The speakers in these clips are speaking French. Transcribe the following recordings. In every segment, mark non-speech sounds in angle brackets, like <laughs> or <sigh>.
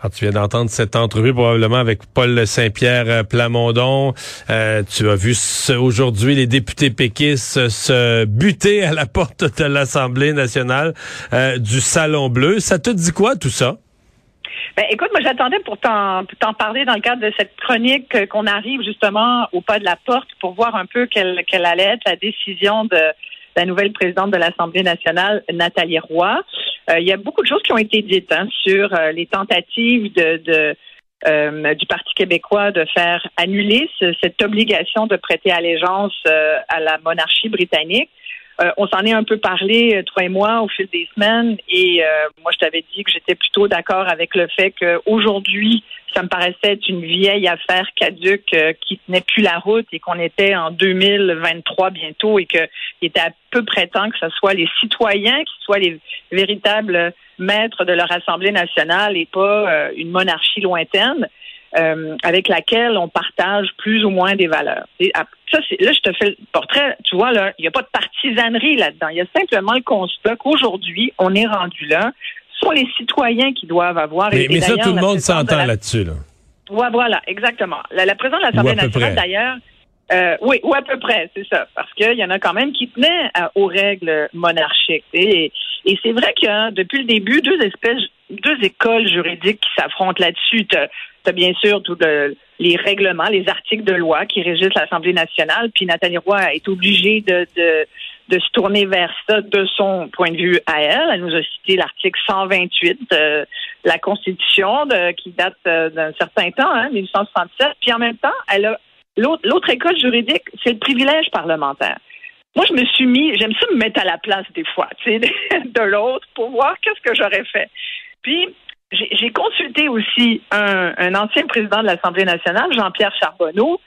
Alors, tu viens d'entendre cette entrevue probablement avec Paul Saint-Pierre euh, Plamondon. Euh, tu as vu aujourd'hui les députés péquistes se buter à la <laughs> porte de l'Assemblée nationale euh, du Salon Bleu. Ça te dit quoi tout ça? Ben, écoute, moi j'attendais pour t'en pour t'en parler dans le cadre de cette chronique euh, qu'on arrive justement au pas de la porte pour voir un peu quelle, quelle allait être la décision de la nouvelle présidente de l'Assemblée nationale, Nathalie Roy. Euh, il y a beaucoup de choses qui ont été dites hein, sur euh, les tentatives de, de euh, du Parti québécois de faire annuler ce- cette obligation de prêter allégeance à la monarchie britannique. Euh, on s'en est un peu parlé, euh, toi et moi, au fil des semaines, et euh, moi, je t'avais dit que j'étais plutôt d'accord avec le fait qu'aujourd'hui, ça me paraissait être une vieille affaire caduque qui tenait plus la route et qu'on était en 2023 bientôt et qu'il était à peu près temps que ce soit les citoyens qui soient les véritables maîtres de leur Assemblée nationale et pas une monarchie lointaine euh, avec laquelle on partage plus ou moins des valeurs. Et, ça, là, je te fais le portrait. Tu vois, là, il n'y a pas de partisanerie là-dedans. Il y a simplement le constat qu'aujourd'hui, on est rendu là. Ce sont les citoyens qui doivent avoir. Mais, et- mais ça, tout le monde s'entend la- là-dessus. Là. Ouais, voilà, exactement. La, la présidente de l'Assemblée nationale, d'ailleurs, euh, oui, ou à peu près, c'est ça, parce qu'il y en a quand même qui tenaient euh, aux règles monarchiques. Et, et c'est vrai qu'il y a depuis le début deux espèces, deux écoles juridiques qui s'affrontent là-dessus. Tu as, bien sûr tous les règlements, les articles de loi qui régissent l'Assemblée nationale, puis Nathalie Roy est obligée de, se tourner vers ça de son point de vue à elle. Elle nous a cité l'article 128 de la Constitution qui date euh, d'un certain temps, hein, 1867. Puis en même temps, elle a l'autre l'autre école juridique, c'est le privilège parlementaire. Moi, je me suis mis, j'aime ça me mettre à la place des fois, tu sais, <laughs> de l'autre pour voir qu'est-ce que j'aurais fait. Puis j'ai consulté aussi un, un ancien président de l'Assemblée nationale, Jean-Pierre Charbonneau,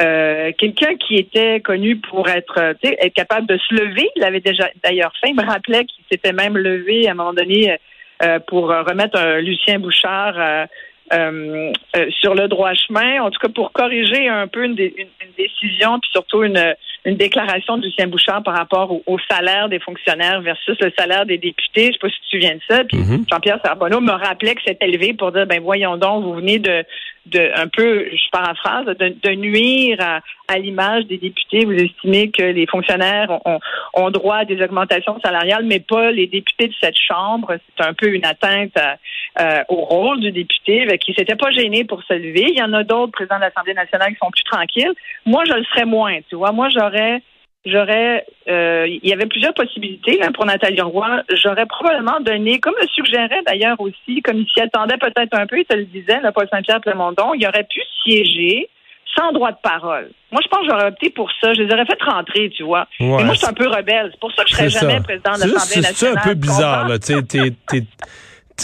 euh, quelqu'un qui était connu pour être, euh, être capable de se lever. Il l'avait déjà d'ailleurs fait. Il me rappelait qu'il s'était même levé à un moment donné euh, pour euh, remettre un Lucien Bouchard euh, euh, sur le droit chemin. En tout cas, pour corriger un peu une, dé- une- une décision, puis surtout une, une déclaration de Lucien Bouchard par rapport au, au salaire des fonctionnaires versus le salaire des députés. Je sais pas si tu te souviens de ça. Puis Mhm. Jean-Pierre Charbonneau me rappelait que c'était élevé pour dire, ben voyons donc, vous venez de, de un peu, je paraphrase, de, de nuire à, à l'image des députés. Vous estimez que les fonctionnaires ont, ont- ont droit à des augmentations salariales, mais pas les députés de cette Chambre. C'est un peu une atteinte à- euh, au rôle du député, qui s'était pas gêné pour se lever. Il y en a d'autres présidents de l'Assemblée nationale qui sont plus tranquilles. Moi, je le serais moins, tu vois. Moi, j'aurais j'aurais euh, il y avait plusieurs possibilités là, pour Nathalie Roy. J'aurais probablement donné, comme le suggérait d'ailleurs aussi, comme il s'y attendait peut-être un peu, il te le disait, là, Paul Saint-Pierre Plamondon, il aurait pu siéger sans droit de parole. Moi, je pense que j'aurais opté pour ça. Je les aurais fait rentrer, tu vois. Ouais, Mais moi, je suis c'est- un peu rebelle. C'est pour ça que je serais C'est jamais ça. président de C'est l'Assemblée C'est nationale. un peu bizarre, là. Tu sais, t'es-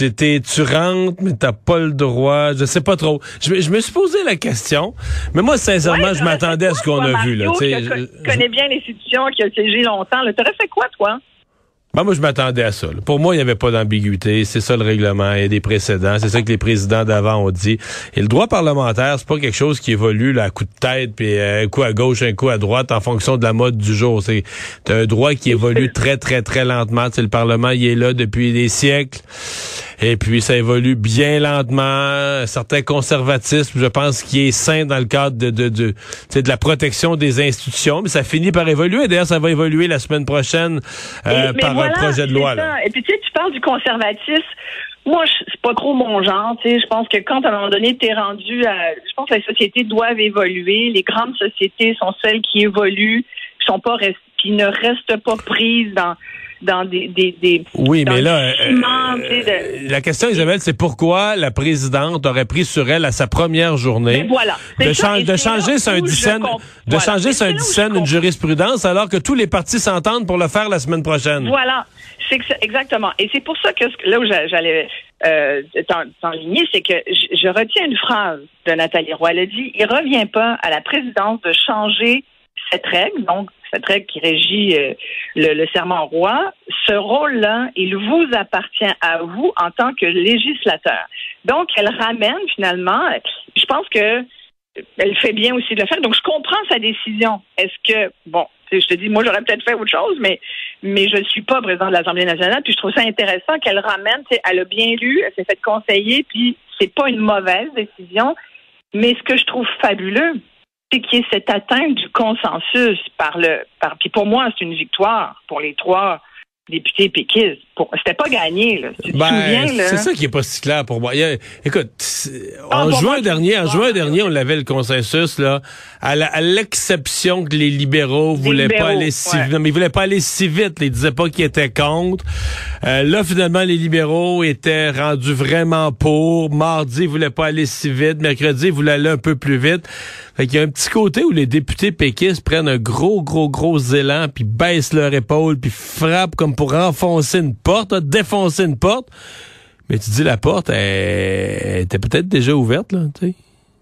t'es- tu rentres, mais t'as pas le droit. Je sais pas trop. Je, me- je me suis posé la question, mais moi, sincèrement, Ouais, je m'attendais à ce qu'on a vu, là. Tu qui je- co- connais bien l'institution, qui a siégé longtemps. T'aurais fait quoi, toi? Ben, moi, je m'attendais à ça. là. Pour moi, il n'y avait pas d'ambiguïté. C'est ça le règlement. Il y a des précédents. C'est ça que les présidents d'avant ont dit. Et le droit parlementaire, c'est pas quelque chose qui évolue là, à coup de tête, puis euh, un coup à gauche, un coup à droite, en fonction de la mode du jour. C'est un droit qui évolue <laughs> très, très, très lentement. Tu sais, le Parlement, il est là depuis des siècles. Et puis, ça évolue bien lentement. Un certain conservatisme, je pense, qui est sain dans le cadre de, de, de, de la protection des institutions. Mais ça finit par évoluer. D'ailleurs, ça va évoluer la semaine prochaine euh, mais par voilà, un projet de loi. c'est là. ça. Et puis tu sais, tu parles du conservatisme. Moi, je- c'est pas trop mon genre. Tu sais, je pense que quand à un moment donné t'es rendu à, je pense que les sociétés doivent évoluer. Les grandes sociétés sont celles qui évoluent, qui sont pas, qui ne restent pas prises dans dans des des, des Oui, mais là, euh, euh, de- la question, Isabelle, c'est pourquoi la présidente aurait pris sur elle à sa première journée Mais voilà. de, ça, changer sur un dixaine, de voilà. changer sur un dixaine une jurisprudence alors que tous les partis s'entendent pour le faire la semaine prochaine. Voilà, c'est exactement. Et c'est pour ça que là où j'a- j'allais euh, t'en- t'enligner, c'est que je, je retiens une phrase de Nathalie Roy. Elle a dit il revient pas à la présidence de changer cette règle, donc cette règle qui régit euh, le, serment roi. Ce rôle-là, il vous appartient à vous en tant que législateur. Donc, elle ramène finalement. Je pense que elle fait bien aussi de le faire. Donc, je comprends sa décision. Est-ce que, bon, je te dis, moi, j'aurais peut-être fait autre chose, mais, mais je ne suis pas président de l'Assemblée nationale, puis je trouve ça intéressant qu'elle ramène, elle a bien lu, elle s'est fait conseiller, puis c'est pas une mauvaise décision. Mais ce que je trouve fabuleux, c'est qu'il y ait cette atteinte du consensus par le, par, puis pour moi, c'est une victoire pour les trois députés péquistes. C'était pas gagné, là. Tu te Ben, souviens, là? c'est ça qui est pas si clair pour moi. A- écoute, Ah, en juin moi, dernier, en juin dernier, on avait le consensus là, à l'exception que les libéraux voulaient pas aller si, ouais. non, mais ils voulaient pas aller si vite. Ils disaient pas qu'ils étaient contre. Euh, là, finalement, les libéraux étaient rendus vraiment pour. Mardi, ils voulaient pas aller si vite. Mercredi, ils voulaient aller un peu plus vite. Fait qu'il y a un petit côté où les députés péquistes prennent un gros, gros, gros élan, puis baissent leur épaule, puis frappent comme pour renfoncer une porte, là, défoncer une porte. Mais tu dis la porte, elle, elle était peut-être déjà ouverte, là, tu sais.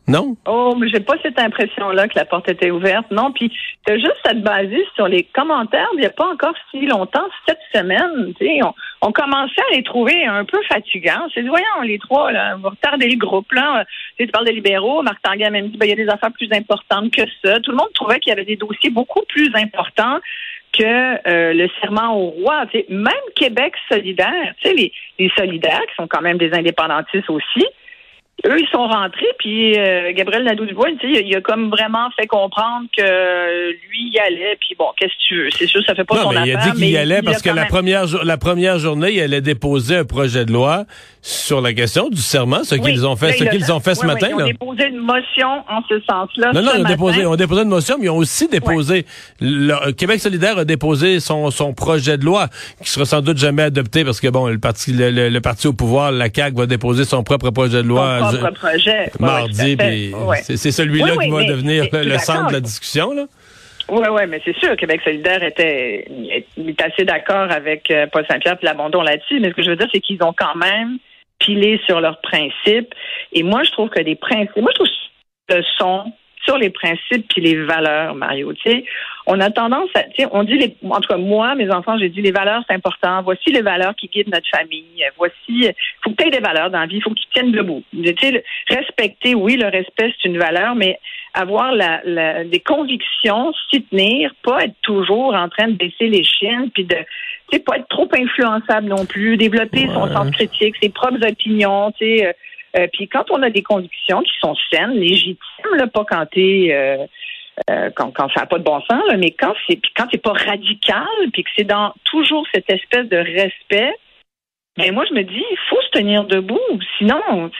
Non? Oh, mais j'ai pas cette impression-là que la porte était ouverte. Non, puis t'as juste à te baser sur les commentaires il n'y a pas encore si longtemps, cette semaine. On, on commençait à les trouver un peu fatigants. C'est voyons, les trois, là, vous retardez le groupe, là. Tu, parles des libéraux, Marc Tanguay même dit, ben, il y a des affaires plus importantes que ça. Tout le monde trouvait qu'il y avait des dossiers beaucoup plus importants que euh, le serment au roi. Tu sais, même Québec solidaire, tu sais, les, les solidaires, qui sont quand même des indépendantistes aussi, eux, ils sont rentrés, puis euh, Gabriel Nadeau-Dubois, tu sais, il, il a comme vraiment fait comprendre que lui, il allait, puis bon, qu'est-ce que tu veux? C'est sûr, ça fait pas non, son mais affaire. il a dit qu'il y allait parce que la même- première, la première journée, il allait déposer un projet de loi sur la question du serment, ce Oui, qu'ils ont fait, ce qu'ils ont fait ce oui, matin, ils ont là. déposé une motion en ce sens-là. Non, non, ce ils ont matin. déposé, ils ont déposé une motion, mais ils ont aussi déposé. le- euh, Québec solidaire a déposé son, son projet de loi, qui sera sans doute jamais adopté parce que bon, le parti, le, le- le parti au pouvoir, la CAQ, va déposer son propre projet de loi propre projet. Mardi, Ouais. c'est celui-là Oui, oui, qui va devenir le, centre de la discussion, là. Oui, oui, mais c'est sûr, Québec solidaire était est assez d'accord avec euh, Paul Saint-Pierre et l'abandon là-dessus, mais ce que je veux dire, c'est qu'ils ont quand même pilé sur leurs principes. Et moi, je trouve que des principes, moi, je trouve que le son sur les principes puis les valeurs, Mario. Tu sais, on a tendance à, tu sais, on dit les, en tout cas moi, mes enfants, j'ai dit les valeurs c'est important. Voici les valeurs qui guident notre famille. Voici, faut que tu aies des valeurs dans la vie, il faut que tu tiennes debout. Tu sais, le- respecter, oui, le respect c'est une valeur, mais avoir la, la- des convictions, s'y tenir, pas être toujours en train de baisser les chiens, puis de, tu sais, pas être trop influençable non plus, développer son sens critique, ses propres opinions, tu sais. Euh, puis quand on a des convictions qui sont saines, légitimes, là, pas quand t'es euh, euh, quand, ça n'a pas de bon sens, mais quand c'est quand c'est pas radical, puis que c'est dans toujours cette espèce de respect, ben moi je me dis, il faut se tenir debout, sinon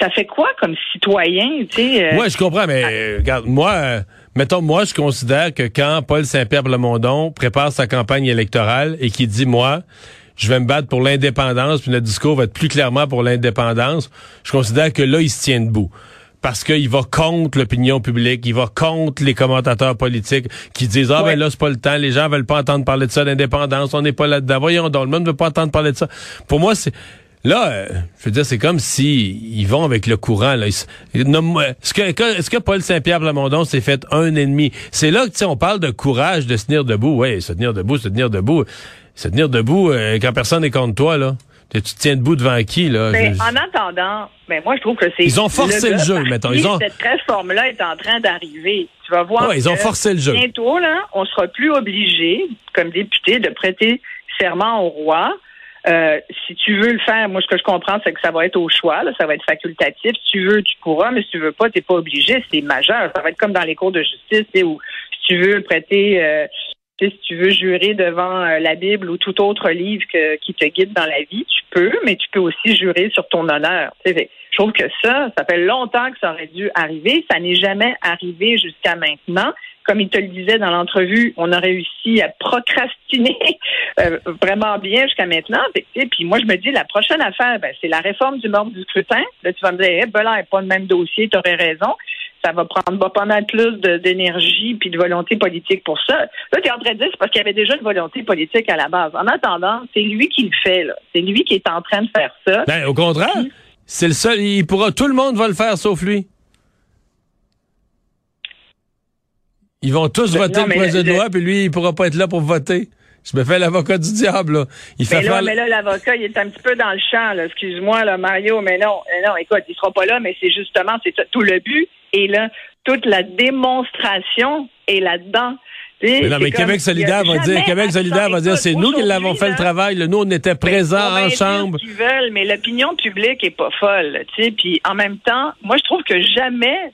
ça fait quoi comme citoyen, tu sais Ouais, je comprends, mais regarde, moi, mettons, moi, je considère que quand Paul Saint-Pierre Plamondon prépare sa campagne électorale et qu'il dit, moi, je vais me battre pour l'indépendance, puis notre discours va être plus clairement pour l'indépendance, je considère que là, il se tient debout. Parce qu'il va contre l'opinion publique, il va contre les commentateurs politiques qui disent Ah ben là, c'est pas le temps, les gens veulent pas entendre parler de ça, d'indépendance, on n'est pas là-dedans. Voyons donc, le monde ne veut pas entendre parler de ça. Pour moi, c'est. Là, euh, je veux dire, c'est comme si ils vont avec le courant. Là. Est-ce que, que- est-ce que Paul Saint-Pierre Plamondon s'est fait un ennemi? C'est là que tu sais, on parle de courage de se tenir debout. Oui, se tenir debout, se tenir debout. Se tenir debout euh, quand personne n'est contre toi, là. Tu te tiens debout devant qui, là? Mais Je- en attendant, ben moi je trouve que c'est. Ils ont forcé le jeu, mettons. Ils ont- Cette réforme-là est en train d'arriver. Tu vas voir. Ouais, ils ont forcé le jeu. Bientôt, là, on sera plus obligé, comme député, de prêter serment au roi. Euh, si tu veux le faire, moi, ce que je comprends, c'est que ça va être au choix, là, ça va être facultatif. Si tu veux, tu pourras, mais si tu veux pas, t'es pas obligé. C'est majeur. Ça va être comme dans les cours de justice, tu sais, où si tu veux prêter, euh, si tu veux jurer devant euh, la Bible ou tout autre livre qui te guide dans la vie, tu peux, mais tu peux aussi jurer sur ton honneur. Je trouve que ça, ça fait longtemps que ça aurait dû arriver. Ça n'est jamais arrivé jusqu'à maintenant. Comme il te le disait dans l'entrevue, on a réussi à procrastiner <laughs> euh, vraiment bien jusqu'à maintenant. Fait Puis moi, je me dis, la prochaine affaire, ben, c'est la réforme du mode du scrutin. Là, tu vas me dire, eh, ben là, pas le même dossier, tu aurais raison. Ça va prendre va pas mal plus d'énergie puis de volonté politique pour ça. Là, tu es en train de dire, c'est parce qu'il y avait déjà une volonté politique à la base. En attendant, c'est lui qui le fait. là. C'est lui qui est en train de faire ça. Ben, au contraire, c'est le seul. Il pourra, tout le monde va le faire sauf lui. Ils vont tous Ben, voter non, le projet de loi, puis lui, il pourra pas être là pour voter. Je me fais l'avocat du diable, là. Il fait Mais là, faire. mais là, l'avocat, il est un petit peu dans le champ, là. Excuse-moi, là, Mario, mais non, non, écoute, il sera pas là, mais c'est justement, c'est tout le but. Et là, toute la démonstration est là-dedans. Mais non, mais Québec solidaire va dire, Québec solidaire va dire, c'est nous qui l'avons fait le travail. là. Nous, on était présents on va en dire chambre. ce qu'ils veulent, mais l'opinion publique est pas folle, tu sais. Puis en même temps, moi, je trouve que jamais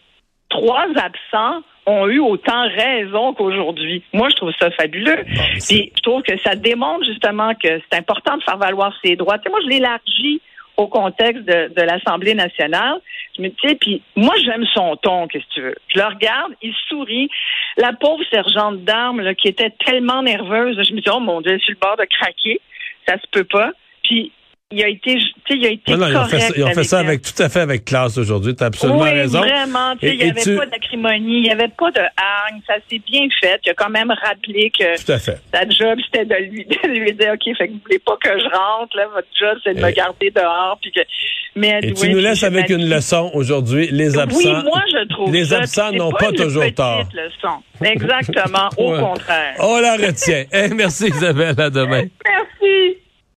trois absents ont eu autant raison qu'aujourd'hui. Moi, je trouve ça fabuleux. Puis je trouve que ça démontre justement que c'est important de faire valoir ses droits. Tu sais, moi, je l'élargis au contexte de, l'Assemblée nationale. Je me dis, puis moi, j'aime son ton, qu'est-ce que tu veux? Je le regarde, il sourit. La pauvre sergente d'armes, qui était tellement nerveuse, je me dis, oh mon Dieu, est sur le bord de craquer. Ça se peut pas. Puis, il a été, tu sais, il a été Non, non, ils ont fait, ça- ils ont fait ça elle. avec tout à fait avec classe aujourd'hui. Tu as absolument oui, raison. vraiment. tu sais, Et- Il n'y avait tu- pas d'acrimonie, il n'y avait pas de hargne. Ça s'est bien fait. Il a quand même rappelé que Tout à fait. sa job, c'était de lui, <laughs> de lui dire, OK, fait que vous voulez pas que je rentre, là. Votre job, c'est de me garder dehors. Puis que, mais Et tu nous laisses avec une leçon aujourd'hui. Les absents. Oui, moi, je trouve Les ça. absents n'ont pas toujours tort. leçon. <laughs> Exactement. Au contraire. On la retient. Eh, merci Isabelle. À demain. <laughs> Merci.